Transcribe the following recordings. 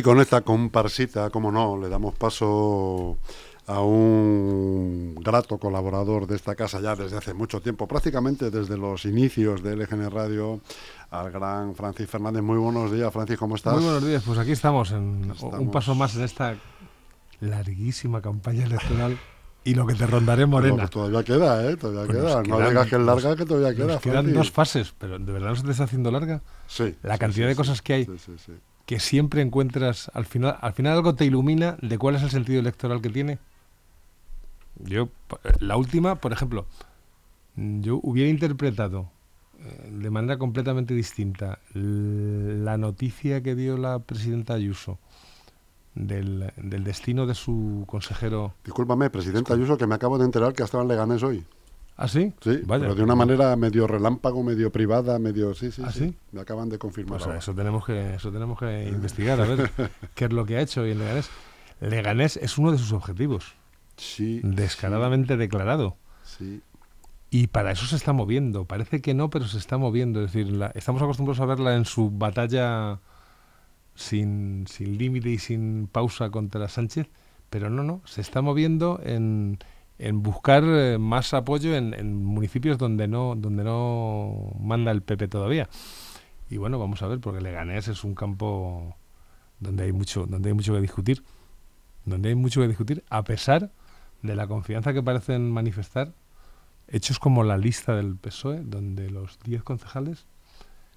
Y con esta comparsita, como no, le damos paso a un grato colaborador de esta casa ya desde hace mucho tiempo, prácticamente desde los inicios de LGN Radio, al gran Francis Fernández. Muy buenos días, Francis, ¿cómo estás? Muy buenos días, pues aquí estamos, en un paso más en esta larguísima campaña electoral y lo que te rondaré Morena. Pues todavía queda, ¿eh? Todavía pues queda. no digas que es larga, que todavía queda. quedan dos fases, pero ¿de verdad no se te está haciendo larga? Sí. La cantidad de cosas que hay que siempre encuentras, al final, al final algo te ilumina de cuál es el sentido electoral que tiene. Yo, la última, por ejemplo, yo hubiera interpretado eh, de manera completamente distinta la noticia que dio la presidenta Ayuso del, del destino de su consejero. Discúlpame, presidenta Ayuso, que me acabo de enterar que ha estado en Leganés hoy. ¿Ah, sí? Sí, pero de una manera medio relámpago, medio privada, medio... Sí, sí, ¿Ah, sí? Me acaban de confirmar. Pues eso tenemos que, eso tenemos que investigar, a ver qué es lo que ha hecho hoy en Leganés. Leganés es uno de sus objetivos. Sí. Descaradamente declarado. Sí. Y para eso se está moviendo. Parece que no, pero se está moviendo. Es decir, estamos acostumbrados a verla en su batalla sin, sin límite y sin pausa contra Sánchez, pero no, no, se está moviendo en en buscar eh, más apoyo en, municipios donde no donde no manda el PP todavía. Y bueno vamos a ver porque Leganés es un campo donde hay mucho donde hay mucho que discutir donde hay mucho que discutir a pesar de la confianza que parecen manifestar hechos como la lista del PSOE donde los 10 concejales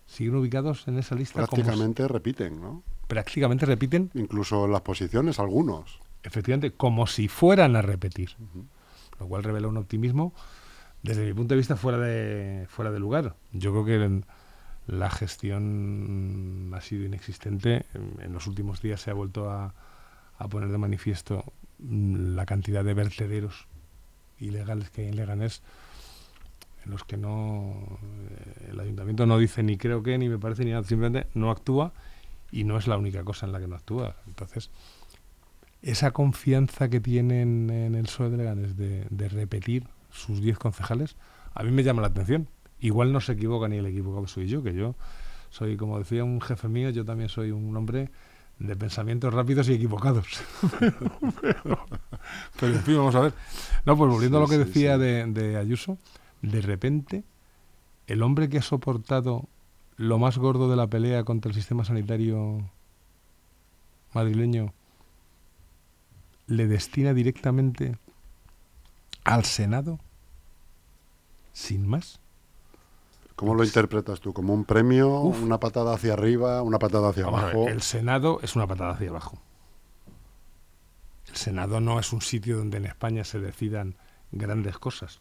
siguen ubicados en esa lista prácticamente repiten no prácticamente repiten. Incluso las posiciones algunos. Efectivamente como si fueran a repetir lo cual revela un optimismo desde mi punto de vista fuera de, fuera de lugar. Yo creo que la gestión ha sido inexistente. En, los últimos días se ha vuelto a, poner de manifiesto mm, la cantidad de vertederos ilegales que hay en Leganés en los que no eh, el ayuntamiento no dice ni creo que ni me parece ni nada, simplemente no actúa y no es la única cosa en la que no actúa. Entonces, esa confianza que tienen en el PSOE de Leganés de, repetir sus 10 concejales, a mí me llama la atención. Igual no se equivoca ni el equivocado soy yo, que yo soy, como decía un jefe mío, yo también soy un hombre de pensamientos rápidos y equivocados. pero, en fin, vamos a ver. No, pues volviendo a lo que decía De, de Ayuso, de repente el hombre que ha soportado lo más gordo de la pelea contra el sistema sanitario madrileño le destina directamente al Senado sin más. ¿Cómo lo interpretas tú? ¿Como un premio, una patada hacia arriba, una patada hacia abajo? el Senado es una patada hacia abajo. El Senado no es un sitio donde en España se decidan grandes cosas.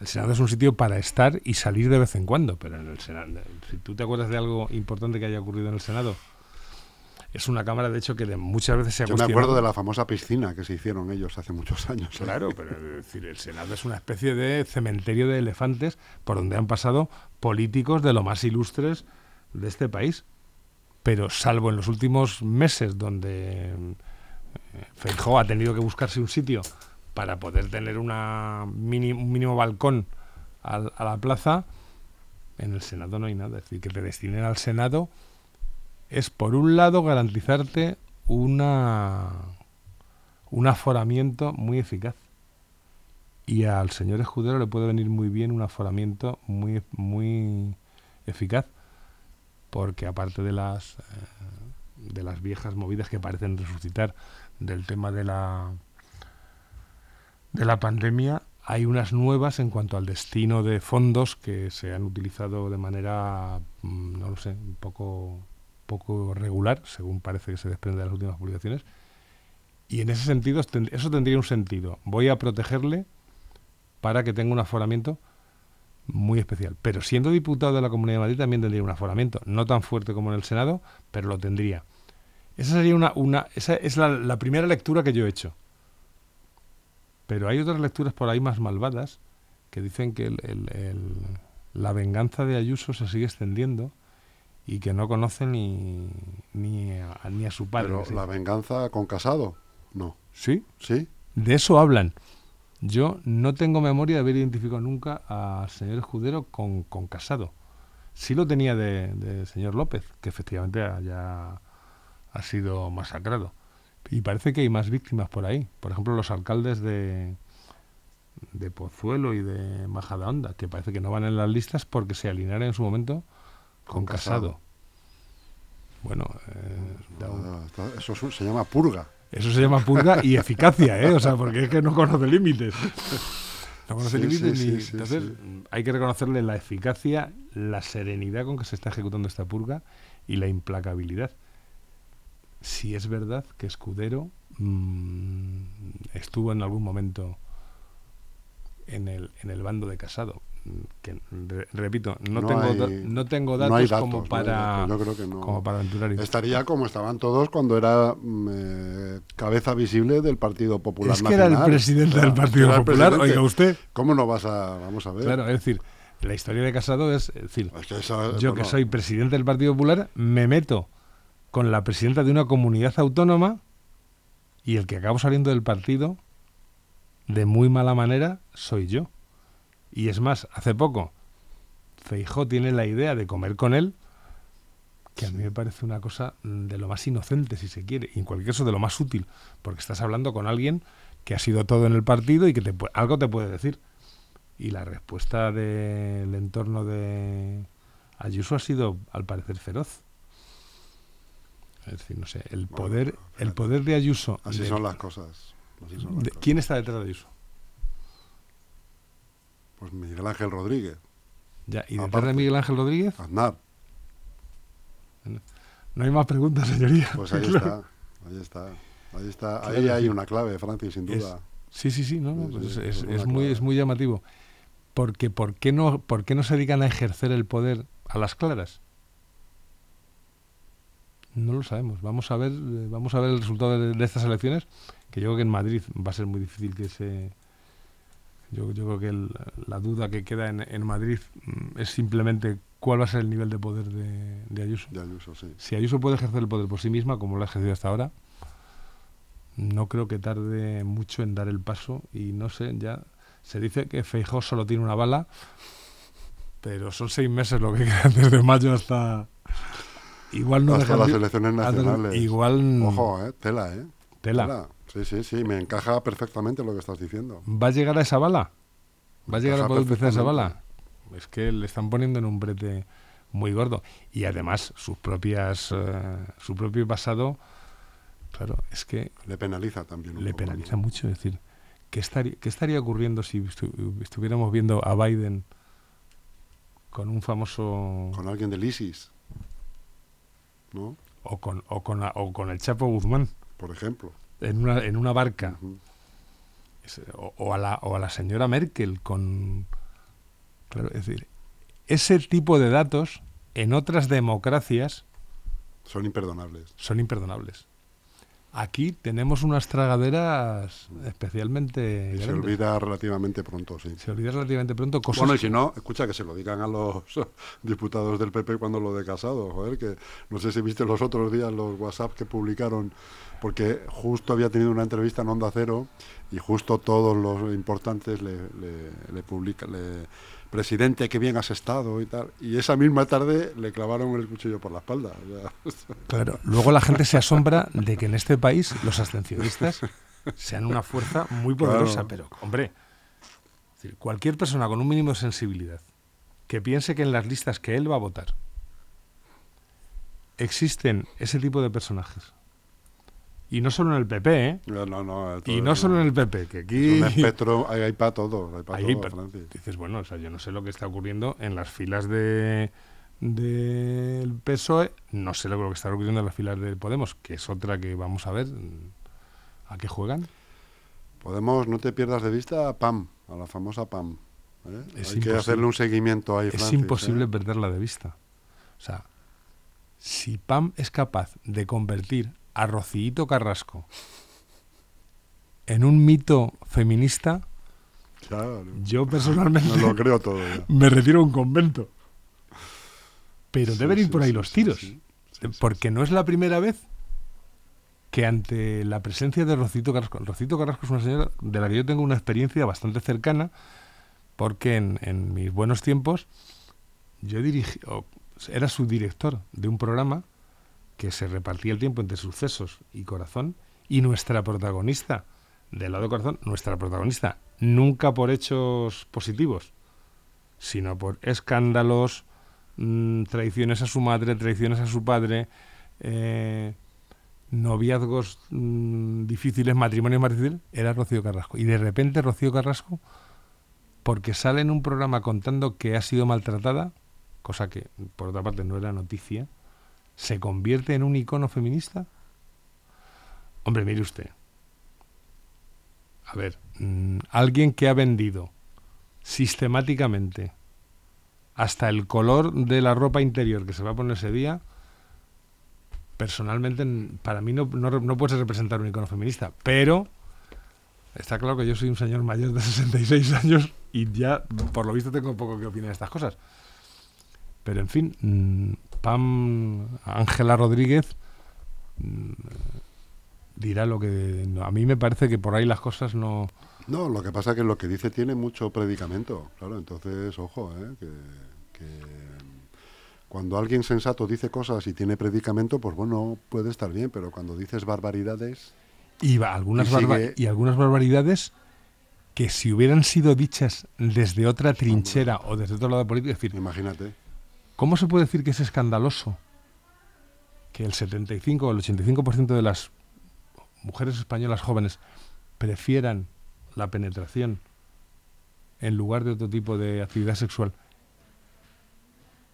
El Senado es un sitio para estar y salir de vez en cuando, pero en el Senado, si tú te acuerdas de algo importante que haya ocurrido en el Senado, es una cámara, de hecho, que muchas veces se ha Yo me acuerdo de la famosa piscina que se hicieron ellos hace muchos años. Claro, pero es decir, el Senado es una especie de cementerio de elefantes por donde han pasado políticos de lo más ilustres de este país. Pero salvo en los últimos meses donde eh, Feijóo ha tenido que buscarse un sitio para poder tener una un mínimo balcón a la plaza, en el Senado no hay nada. Es decir, que te destinen al Senado es por un lado garantizarte una un aforamiento muy eficaz. Y al señor escudero le puede venir muy bien un aforamiento muy muy eficaz, porque aparte de las eh, de las viejas movidas que parecen resucitar del tema de la de la pandemia, hay unas nuevas en cuanto al destino de fondos que se han utilizado de manera, mm, no lo sé, un poco poco regular, según parece que se desprende de las últimas publicaciones. Y en ese sentido, eso tendría un sentido. Voy a protegerle para que tenga un aforamiento muy especial. Pero siendo diputado de la Comunidad de Madrid también tendría un aforamiento, no tan fuerte como en el Senado, pero lo tendría. Esa sería una, una esa es la, primera lectura que yo he hecho. Pero hay otras lecturas por ahí más malvadas que dicen que la venganza de Ayuso se sigue extendiendo y que no conoce ni, ni, a, ni a su padre. Pero la venganza con Casado, no. ¿Sí? Sí. De eso hablan. Yo no tengo memoria de haber identificado nunca al señor Escudero con, con Casado. Sí lo tenía de, señor López, que efectivamente ya ha sido masacrado. Y parece que hay más víctimas por ahí. Por ejemplo, los alcaldes de, de Pozuelo y de Majadahonda, que parece que no van en las listas porque se alinearon en su momento con, Casado. Bueno, eh, un- Eso es un- se llama purga. eso se llama purga y eficacia, ¿eh? O sea, porque es que no conoce límites. No conoce Sí, límites sí, ni... sí, Entonces, hay que reconocerle la eficacia, la serenidad con que se está ejecutando esta purga y la implacabilidad. Si es verdad que Escudero mm, estuvo en algún momento en el, en el bando de Casado. Mm, Que, re- repito, no, No tengo, hay- da- no tengo datos, como para yo creo que no. como para aventurar y- Estaría como estaban todos cuando era mm, eh, cabeza visible del Partido Popular Es que era el presidente O sea, del Partido Popular, oiga usted. ¿Cómo no vas a...? Vamos a ver. Claro, es decir, la historia de Casado es, es decir, Es que eso- yo que soy presidente del Partido Popular me meto con la presidenta de una comunidad autónoma y el que acabo saliendo del partido de muy mala manera soy yo. Y es más, hace poco Feijó tiene la idea de comer con él, que a mí me parece una cosa de lo más inocente, si se quiere, y en cualquier caso de lo más útil, porque estás hablando con alguien que ha sido todo en el partido y que te, algo te puede decir. Y la respuesta del entorno de Ayuso ha sido, al parecer, feroz. Es decir, no sé, el poder, el poder de Ayuso. Así de- son las cosas. ¿Quién está detrás de Ayuso? Pues Miguel Ángel Rodríguez, Ya, y detrás Aparte. de Miguel Ángel Rodríguez, Aznar. no hay más preguntas, señoría. Pues ahí está. Ahí está. Ahí está. Ahí hay una clave, Francis, sin Es- duda. Sí, sí, sí, no, no, Sí, pues sí, es, es muy, clave. es muy llamativo. Porque ¿por qué, no, ¿por qué no se dedican a ejercer el poder a las claras? No lo sabemos. Vamos a ver, eh, vamos a ver el resultado de, de estas elecciones, que yo creo que en Madrid va a ser muy difícil que se... Yo, yo creo que el- la duda que queda en, en Madrid mm, es simplemente cuál va a ser el nivel de poder de, de Ayuso. De Ayuso, sí. Si Ayuso puede ejercer el poder por sí misma, como lo ha ejercido hasta ahora, no creo que tarde mucho en dar el paso. Y no sé, ya se dice que Feijó solo tiene una bala, pero son seis meses lo que queda desde mayo hasta. Igual no Hasta las elecciones nacionales. Igual Ojo, eh, tela, ¿eh? Tela. Sí, sí, sí, me encaja perfectamente lo que estás diciendo. ¿Va a llegar a esa bala? ¿Va a llegar a poder utilizar esa bala? Es que le están poniendo en un brete muy gordo. Y además, sus propias, eh, su propio pasado, claro, es que Le penaliza también. un le poco, penaliza ¿no? mucho. Es decir, ¿qué estaría, qué estaría ocurriendo si estu- estuviéramos viendo a Biden con un famoso. Con alguien del ISIS, ¿no? o, con, o, con, o con el Chapo Guzmán Por ejemplo. en una, en una barca? O, o a la, o a la señora Merkel con... Claro, es decir, ese tipo de datos en otras democracias Son imperdonables. son imperdonables. Aquí tenemos unas tragaderas especialmente Y se grandes. olvida relativamente pronto, sí. Se olvida relativamente pronto cosas Bueno, y si no, escucha que se lo digan a los diputados del PP cuando lo de Casado, joder, que no sé si viste los otros días los WhatsApp que publicaron, porque justo había tenido una entrevista en Onda Cero y justo todos los importantes le, le, le publican, le, presidente, qué bien has estado y tal, y esa misma tarde le clavaron el cuchillo por la espalda. Claro, luego la gente se asombra de que en este país los abstencionistas sean una fuerza muy poderosa, Claro. pero, hombre, cualquier persona con un mínimo de sensibilidad que piense que en las listas que él va a votar existen ese tipo de personajes, y no solo en el PP, ¿eh? no, no, no, y no es solo en el PP, que es aquí... un espectro, hay, hay para todo, hay para todo, Francis. dices, bueno, o sea, yo no sé lo que está ocurriendo en las filas de del PSOE, no sé lo que está ocurriendo en las filas de Podemos, que es otra que vamos a ver mm, a qué juegan. Podemos, no te pierdas de vista a PAM, a la famosa PAM. ¿eh? Es Hay que hacerle un seguimiento ahí, es Francis, imposible ¿eh? perderla de vista. O sea, si Pam es capaz de convertir a Carrasco en un mito feminista, Claro, yo personalmente no lo creo todo ya. me retiro a un convento. Pero Sí, deben ir sí, por ahí sí, los tiros. sí, porque no es la primera vez que ante la presencia de Rocito Carrasco, Rocito Carrasco es una señora de la que yo tengo una experiencia bastante cercana, porque en, en mis buenos tiempos yo dirigí, era su director de un programa que se repartía el tiempo entre sucesos y corazón, y nuestra protagonista, del lado de corazón, nuestra protagonista, nunca por hechos positivos, sino por escándalos, mm, traiciones a su madre, traiciones a su padre, eh, noviazgos mm, difíciles, matrimonios más difíciles, era Rocío Carrasco. Y de repente Rocío Carrasco, porque sale en un programa contando que ha sido maltratada, cosa que por otra parte no era noticia, se convierte en un icono feminista. Hombre, mire usted. A ver, mm, alguien que ha vendido sistemáticamente hasta el color de la ropa interior que se va a poner ese día, personalmente para mí no, no, no puede representar un icono feminista, pero está claro que yo soy un señor mayor de 66 años y ya por lo visto tengo poco que opinar de estas cosas. Pero en fin, mm, Pam Ángela Rodríguez mm, dirá lo que a mí me parece que por ahí las cosas no no lo que pasa es que lo que dice tiene mucho predicamento claro entonces ojo ¿eh? que, que cuando alguien sensato dice cosas y tiene predicamento, pues bueno, puede estar bien, pero cuando dices barbaridades... Y, algunas, y algunas barbaridades que si hubieran sido dichas desde otra trinchera o desde otro lado político, es decir, imagínate. ¿Cómo se puede decir que es escandaloso que el 75 o el 85% de las mujeres españolas jóvenes prefieran la penetración en lugar de otro tipo de actividad sexual?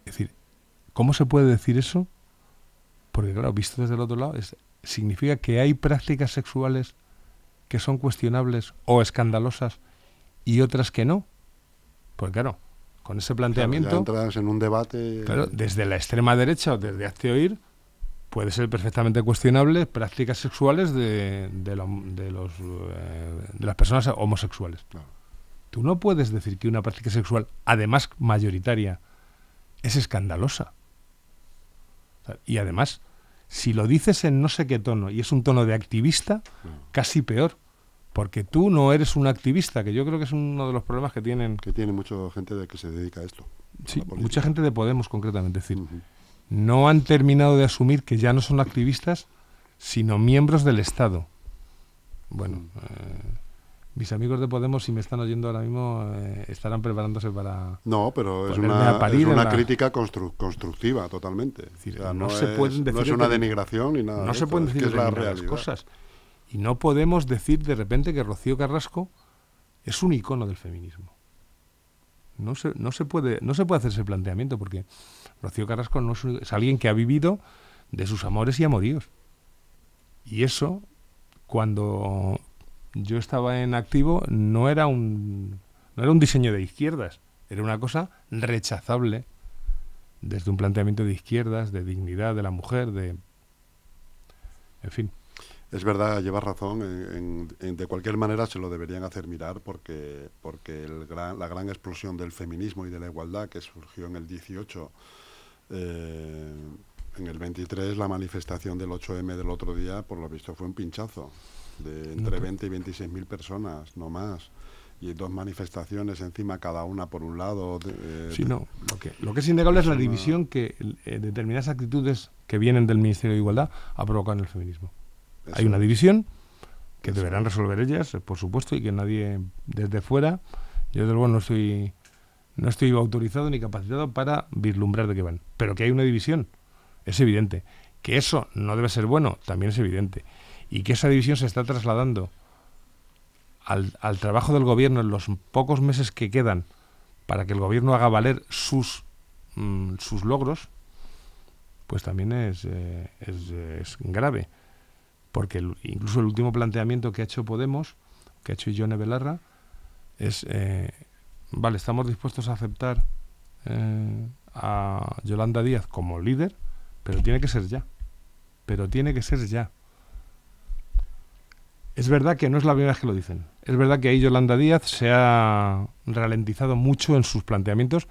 Es decir, ¿Cómo se puede decir eso? Porque claro, visto desde el otro lado, significa que hay prácticas sexuales que son cuestionables o escandalosas y otras que no. Pues claro, con ese planteamiento... entras en un debate... Claro, desde la extrema derecha o desde Hazte Oír puede ser perfectamente cuestionable prácticas sexuales de, de, los, eh, de las personas homosexuales. Tú no puedes decir que una práctica sexual, además mayoritaria, es escandalosa. Y además, si lo dices en no sé qué tono y es un tono de activista, casi peor. Porque tú no eres un activista, que yo creo que es uno de los problemas que tienen. Que tiene mucha gente de que se dedica a esto. Sí, mucha gente de Podemos, concretamente. Es decir, no han terminado de asumir que ya no son activistas, sino miembros del Estado. Bueno, eh, mis amigos de Podemos, si me están oyendo ahora mismo, eh, estarán preparándose para. No, pero es una, es una crítica constructiva totalmente. no, se pueden decir no es una denigración ni nada. No se pueden decir las cosas. Y no podemos decir de repente que Rocío Carrasco es un icono del feminismo. No se, no se, puede, no se puede hacer ese planteamiento porque Rocío Carrasco no es, es alguien que ha vivido de sus amores y amoríos. Y eso, cuando yo estaba en activo, no era un, no era un diseño de izquierdas, era una cosa rechazable desde un planteamiento de izquierdas, de dignidad de la mujer, de... En fin. Es verdad, llevas razón. de cualquier manera se lo deberían hacer mirar porque, porque el la gran explosión del feminismo y de la igualdad que surgió en el 18, eh, en el 23 la manifestación del 8M del otro día, por lo visto fue un pinchazo de entre 20 y 26 mil personas, no más. Y dos manifestaciones encima, cada una por un lado. Eh, sí, no. Lo que, lo que es innegable es la división que eh, determinadas actitudes que vienen del Ministerio de Igualdad ha provocado en el feminismo. Hay una división que deberán resolver ellas, por supuesto, y que nadie desde fuera, yo desde luego no estoy, no estoy autorizado ni capacitado para vislumbrar de qué van. Pero que hay una división, es evidente. Que eso no debe ser bueno, también es evidente y que esa división se está trasladando al, trabajo del gobierno en los pocos meses que quedan para que el gobierno haga valer sus, mm, sus logros, pues también es, eh, es, grave. Porque incluso el último planteamiento que ha hecho Podemos, que ha hecho Ione Belarra, es, eh, vale, estamos dispuestos a aceptar eh, a Yolanda Díaz como líder, pero tiene que ser ya. Pero tiene que ser ya. Es verdad que no es la primera vez que lo dicen. Es verdad que ahí Yolanda Díaz se ha ralentizado mucho en sus planteamientos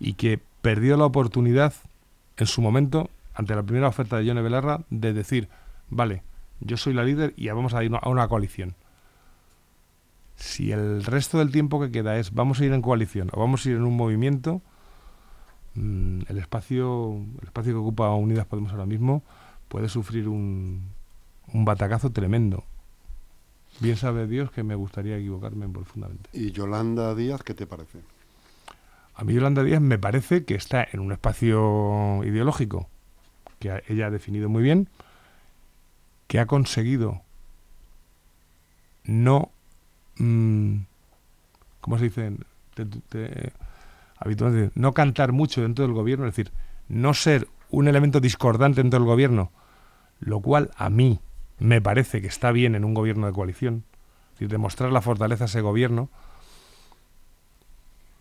y que perdió la oportunidad en su momento, ante la primera oferta de Yone Belarra, de decir, vale, yo soy la líder y vamos a ir a una coalición. Si el resto del tiempo que queda es vamos a ir en coalición o vamos a ir en un movimiento, mm, el espacio, el espacio que ocupa Unidas Podemos ahora mismo puede sufrir un, un batacazo tremendo. Bien sabe Dios que me gustaría equivocarme profundamente. ¿Y Yolanda Díaz qué te parece? A mí Yolanda Díaz me parece que está en un espacio ideológico que ella ha definido muy bien, que ha conseguido no, mm, ¿cómo se dice? habitualmente, no cantar mucho dentro del gobierno, es decir, no ser un elemento discordante dentro del gobierno, lo cual a mí me parece que está bien en un gobierno de coalición, es decir, demostrar la fortaleza de ese gobierno.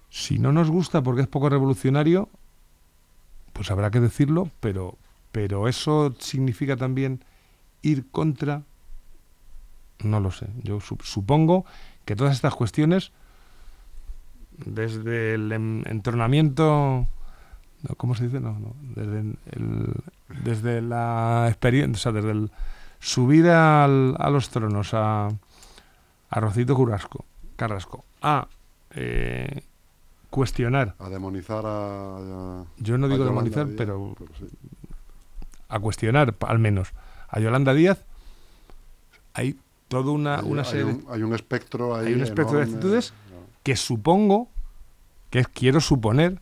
Si no nos gusta porque es poco revolucionario, pues habrá que decirlo, pero, pero eso significa también ir contra no lo sé. Yo supongo que todas estas cuestiones, desde el entronamiento, ¿cómo se dice? No, no, desde, desde la experiencia, o sea, desde el subir a los tronos a, a Rocito Curasco, Carrasco, a eh, cuestionar. A demonizar a. yo no digo demonizar, pero, a cuestionar, al menos, a Yolanda Díaz, hay toda una, hay, una serie. Hay un, espectro Hay un espectro de actitudes que supongo, que quiero suponer,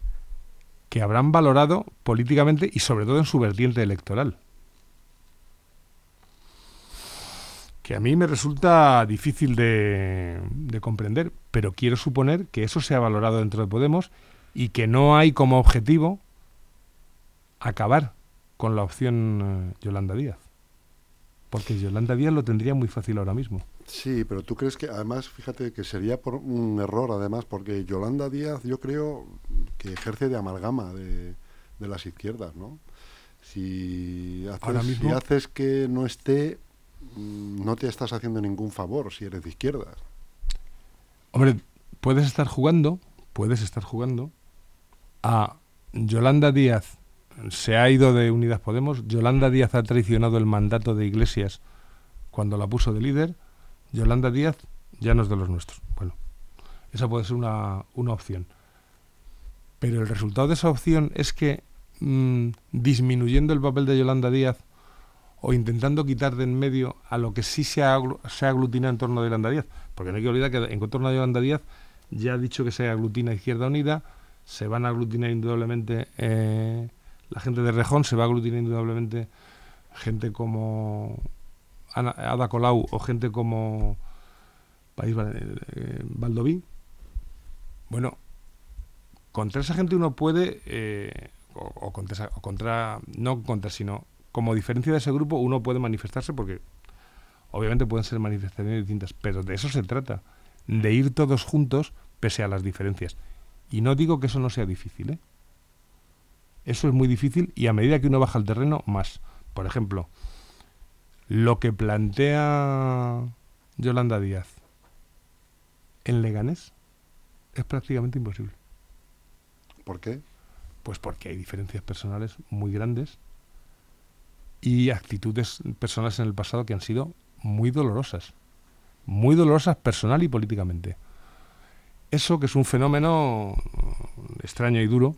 que habrán valorado políticamente y sobre todo en su vertiente electoral. Que a mí me resulta difícil de, de comprender, pero quiero suponer que eso se ha valorado dentro de Podemos y que no hay como objetivo acabar con la opción eh, Yolanda Díaz. Porque Yolanda Díaz lo tendría muy fácil ahora mismo. Sí, pero tú crees que además, fíjate que sería por un error además, porque Yolanda Díaz yo creo que ejerce de amalgama de, las izquierdas, ¿no? Si haces, si haces que no esté, mm, no te estás haciendo ningún favor si eres de izquierdas. Hombre, puedes estar jugando, puedes estar jugando a Yolanda Díaz se ha ido de Unidas Podemos. Yolanda Díaz ha traicionado el mandato de Iglesias cuando la puso de líder. Yolanda Díaz ya no es de los nuestros. Bueno, esa puede ser una, opción. Pero el resultado de esa opción es que mm, disminuyendo el papel de Yolanda Díaz o intentando quitar de en medio a lo que sí se, se aglutina en torno a Yolanda Díaz, porque no hay que olvidar que en torno a Yolanda Díaz ya ha dicho que se aglutina Izquierda Unida, se van a aglutinar indudablemente eh, la gente de Rejón se va a aglutinar indudablemente gente como Ada Colau o gente como País eh, Valdoví. Bueno, contra esa gente uno puede, eh, o, contra, o, contra, no contra, sino como diferencia de ese grupo uno puede manifestarse porque obviamente pueden ser manifestaciones distintas, pero de eso se trata, de ir todos juntos pese a las diferencias. Y no digo que eso no sea difícil, ¿eh? Eso es muy difícil y a medida que uno baja al terreno, más. Por ejemplo, lo que plantea Yolanda Díaz en Leganés es prácticamente imposible. ¿Por qué? Pues porque hay diferencias personales muy grandes y actitudes personales en el pasado que han sido muy dolorosas. Muy dolorosas personal y políticamente. Eso que es un fenómeno extraño y duro,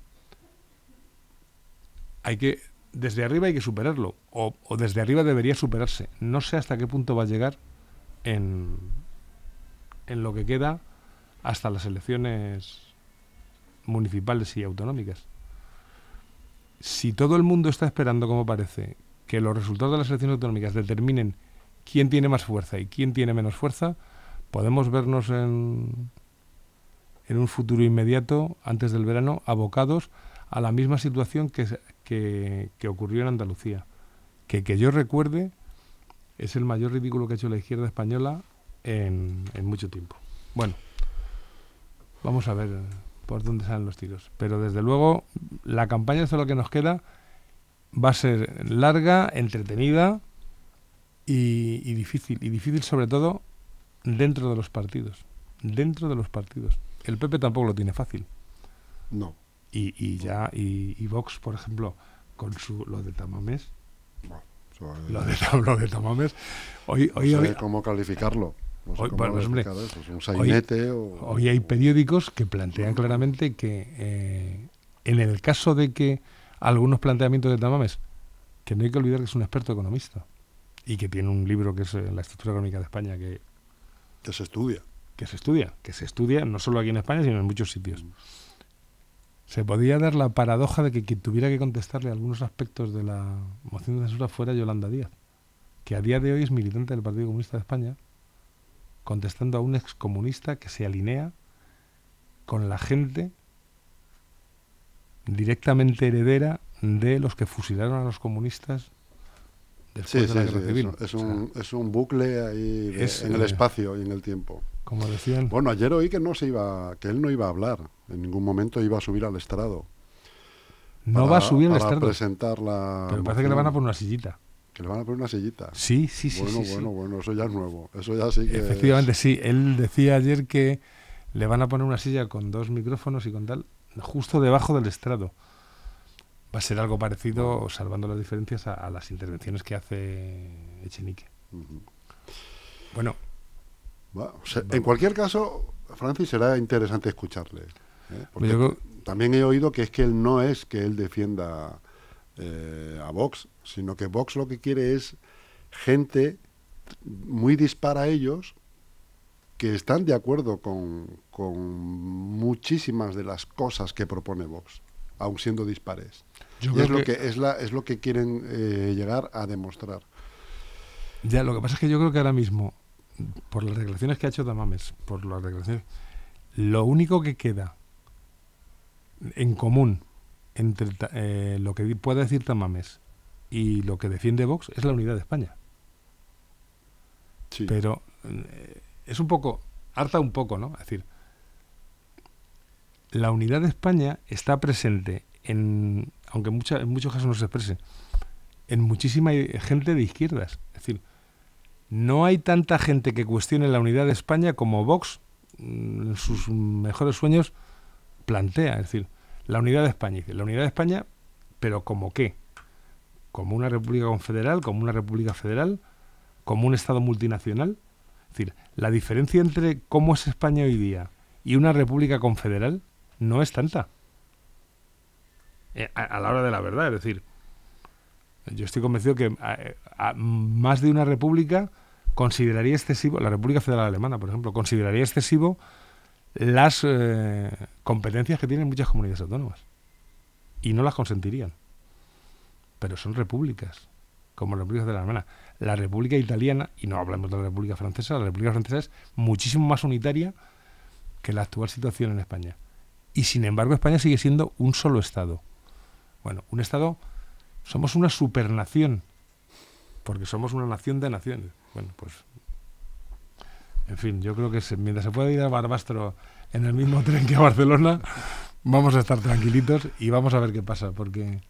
hay que, desde arriba hay que superarlo, o, desde arriba debería superarse. No sé hasta qué punto va a llegar en, en lo que queda hasta las elecciones municipales y autonómicas. Si todo el mundo está esperando, como parece, que los resultados de las elecciones autonómicas determinen quién tiene más fuerza y quién tiene menos fuerza, podemos vernos en, en un futuro inmediato, antes del verano, abocados a la misma situación que, que, ocurrió en Andalucía. Que, que yo recuerde, es el mayor ridículo que ha hecho la izquierda española en, mucho tiempo. Bueno, vamos a ver por dónde salen los tiros. Pero desde luego, la campaña, de lo que nos queda, va a ser larga, entretenida y, difícil. Y difícil sobre todo dentro de los partidos. Dentro de los partidos. El PP tampoco lo tiene fácil. No y, ya y, Vox por ejemplo con su lo de Tamames lo, de, lo de Tamames hoy, hoy, no sé cómo calificarlo hoy, un sainete hoy, hay periódicos que plantean claramente que eh, en el caso de que algunos planteamientos de Tamames que no hay que olvidar que es un experto economista y que tiene un libro que es eh, La estructura económica de España que, Que se estudia. que se estudia, que se estudia no solo aquí en España, sino en muchos sitios. Se podía dar la paradoja de que quien tuviera que contestarle algunos aspectos de la moción de censura fuera Yolanda Díaz, que a día de hoy es militante del Partido Comunista de España, contestando a un excomunista que se alinea con la gente directamente heredera de los que fusilaron a los comunistas después Sí, de sí, la sí, guerra civil. Es, es O sea, un, es un bucle ahí de- Es, en el eh, espacio y en el tiempo. como decían, Bueno, ayer oí que no se iba, que él no iba a hablar. En ningún momento iba a subir al estrado. no para- va a subir para estrado, presentar la. pero parece que le van a poner una sillita. Que le van a poner una sillita. Sí, sí, sí. bueno, sí, sí. bueno, bueno, eso ya es nuevo. Eso ya sí que. es- Efectivamente, sí. Él decía ayer que le van a poner una silla con dos micrófonos y con tal, justo debajo del estrado. Va a ser algo parecido, salvando las diferencias, a, a las intervenciones que hace Echenique. Bueno, en cualquier caso, Francis, será interesante escucharle. ¿eh? Porque creo- también he oído que es que él no es que él defienda eh, a Vox, sino que Vox lo que quiere es gente muy dispara a ellos que están de acuerdo con, con muchísimas de las cosas que propone Vox, aun siendo dispares. yo Y creo es, lo que, es, la, es lo que quieren eh, llegar a demostrar. ya lo que pasa es que yo creo que ahora mismo, por las declaraciones que ha hecho Tamames, por las declaraciones, lo único que queda en común entre eh, lo que puede decir Tamames y lo que defiende Vox es la unidad de España. Sí. pero eh, es un poco, harta un poco, ¿no? Es decir, la unidad de España está presente en, aunque en muchos casos no se exprese, en muchísima gente de izquierdas. Es decir, no hay tanta gente que cuestione la unidad de España como Vox mm, en sus mejores sueños plantea. Es decir, la unidad de España. La unidad de España, pero ¿como qué? ¿Como una república confederal? ¿Como una república federal? como un Estado multinacional. Es decir, la diferencia entre cómo es España hoy día y una república confederal no es tanta. Eh, A, la hora de la verdad, es decir, yo estoy convencido que a- más de una república consideraría excesivo, la República Federal Alemana, por ejemplo, consideraría excesivo las eh, competencias que tienen muchas comunidades autónomas y no las consentirían. Pero son repúblicas, como la República Federal Alemana. La República Italiana, y no hablamos de la República Francesa, la República Francesa es muchísimo más unitaria que la actual situación en España. Y sin embargo, España sigue siendo un solo Estado. Bueno, un Estado, somos una supernación, porque somos una nación de naciones. Bueno, pues. En fin, yo creo que mientras se pueda ir a Barbastro en el mismo tren que a Barcelona, vamos a estar tranquilitos y vamos a ver qué pasa, porque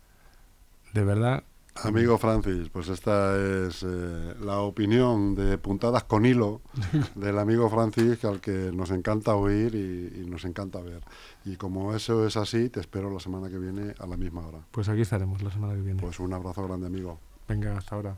de verdad Amigo Francis, pues esta es eh, la opinión de puntadas con hilo del amigo Francis, al que nos encanta oír y, y nos encanta ver. Y como eso es así, te espero la semana que viene a la misma hora. Pues aquí estaremos la semana que viene. Pues un abrazo grande, amigo. Venga, hasta ahora.